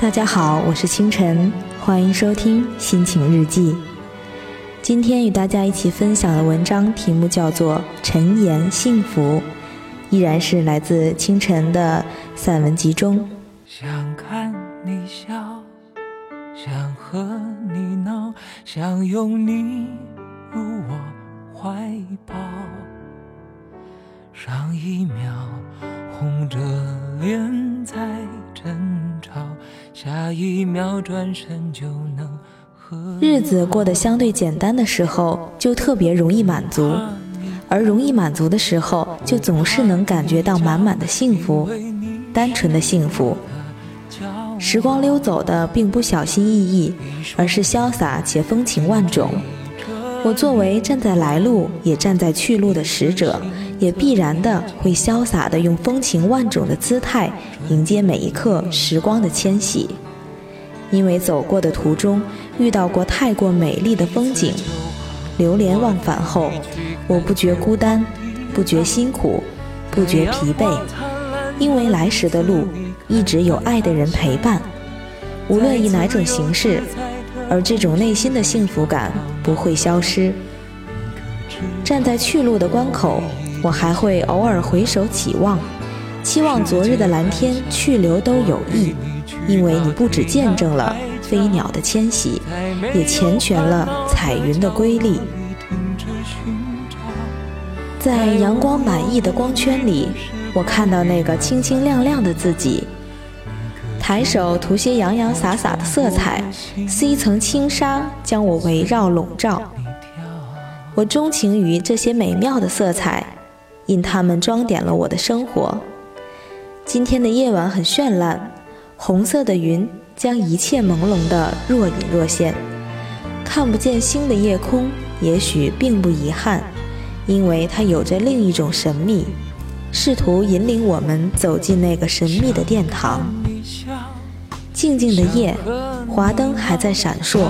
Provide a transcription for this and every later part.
大家好，我是清晨，欢迎收听心情日记。今天与大家一起分享的文章题目叫做《陈言幸福》，依然是来自清晨的散文集中。想看你笑，想和你闹，想拥你入我怀抱。上一秒红着脸在争，下一秒转身就能和日子过得相对简单的时候，就特别容易满足；而容易满足的时候，就总是能感觉到满满的幸福，单纯的幸福。时光溜走的并不小心翼翼，而是潇洒且风情万种。我作为站在来路也站在去路的使者，也必然的会潇洒的用风情万种的姿态迎接每一刻时光的迁徙。因为走过的途中遇到过太过美丽的风景，流连忘返后，我不觉孤单，不觉辛苦，不觉疲惫，因为来时的路一直有爱的人陪伴，无论以哪种形式。而这种内心的幸福感不会消失。站在去路的关口，我还会偶尔回首起望，期望昨日的蓝天去留都有意，因为你不止见证了飞鸟的迁徙，也缱绻了彩云的瑰丽。在阳光满溢的光圈里，我看到那个清清亮亮的自己。抬手涂些洋洋洒洒的色彩，似一层轻纱将我围绕笼罩。我钟情于这些美妙的色彩，因它们装点了我的生活。今天的夜晚很绚烂，红色的云将一切朦胧的若隐若现。看不见星的夜空，也许并不遗憾，因为它有着另一种神秘，试图引领我们走进那个神秘的殿堂。静静的夜，华灯还在闪烁，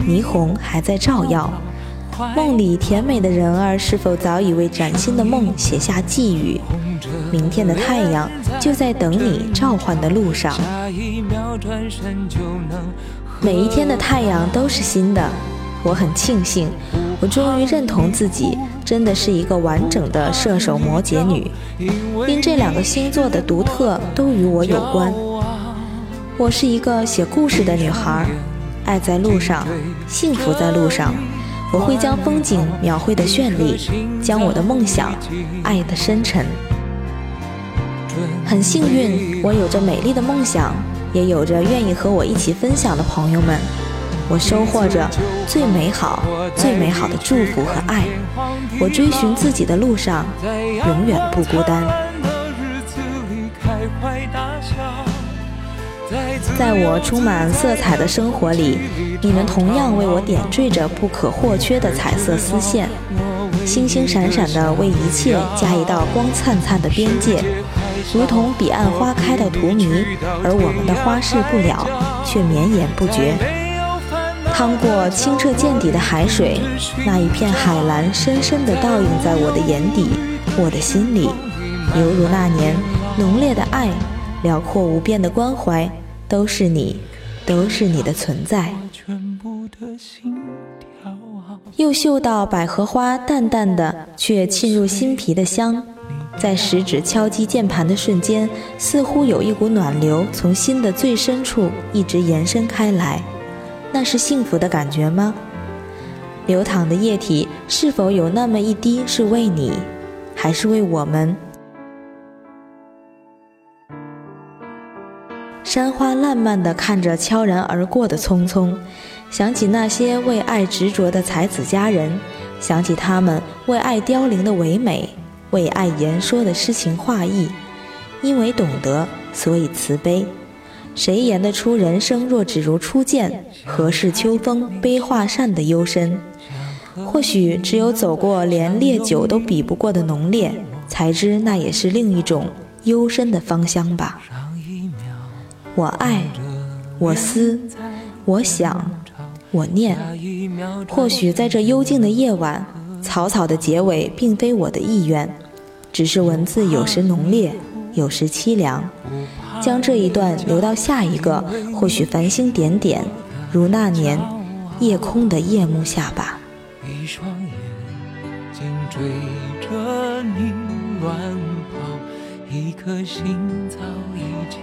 霓虹还在照耀。梦里甜美的人儿，是否早已为崭新的梦写下寄语？明天的太阳就在等你召唤的路上。每一天的太阳都是新的，我很庆幸，我终于认同自己真的是一个完整的射手摩羯女，因这两个星座的独特都与我有关。我是一个写故事的女孩，爱在路上，幸福在路上。我会将风景描绘的绚丽，将我的梦想爱得深沉。很幸运，我有着美丽的梦想，也有着愿意和我一起分享的朋友们。我收获着最美好、最美好的祝福和爱。我追寻自己的路上，永远不孤单。在我充满色彩的生活里，你们同样为我点缀着不可或缺的彩色丝线，星星闪闪地为一切加一道光灿灿的边界，如同彼岸花开的荼蘼，而我们的花事不了，却绵延不绝。趟过清澈见底的海水，那一片海蓝深深地倒映在我的眼底，我的心里，犹如那年浓烈的爱。辽阔无边的关怀，都是你，都是你的存在。又嗅到百合花淡淡的却沁入心脾的香，在食指敲击键盘的瞬间，似乎有一股暖流从心的最深处一直延伸开来，那是幸福的感觉吗？流淌的液体是否有那么一滴是为你，还是为我们？山花烂漫地看着悄然而过的匆匆，想起那些为爱执着的才子佳人，想起他们为爱凋零的唯美，为爱言说的诗情画意。因为懂得，所以慈悲。谁言得出人生若只如初见？何事秋风悲画扇的幽深？或许只有走过连烈酒都比不过的浓烈，才知那也是另一种幽深的芳香吧。我爱，我思，我想，我念。或许在这幽静的夜晚，草草的结尾并非我的意愿，只是文字有时浓烈，有时凄凉，将这一段留到下一个，或许繁星点点，如那年夜空的夜幕下吧。一双眼睛追着你乱跑，一颗心早已经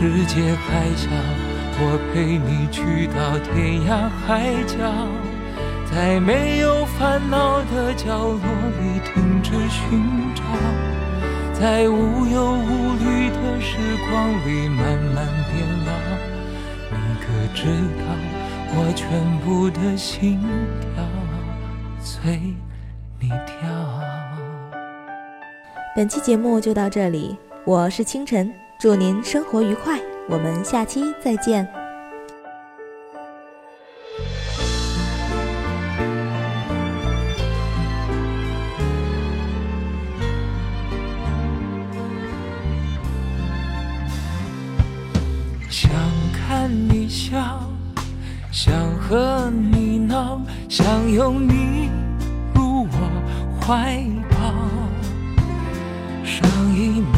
世界还小，我陪你去到天涯海角，在没有烦恼的角落里停止寻找，在无忧无虑的时光里慢慢变老，你可知道？我全部的心跳随你跳。本期节目就到这里，我是清晨，祝您生活愉快，我们下期再见。想看你笑。想和你闹，想拥你入我怀抱。上一秒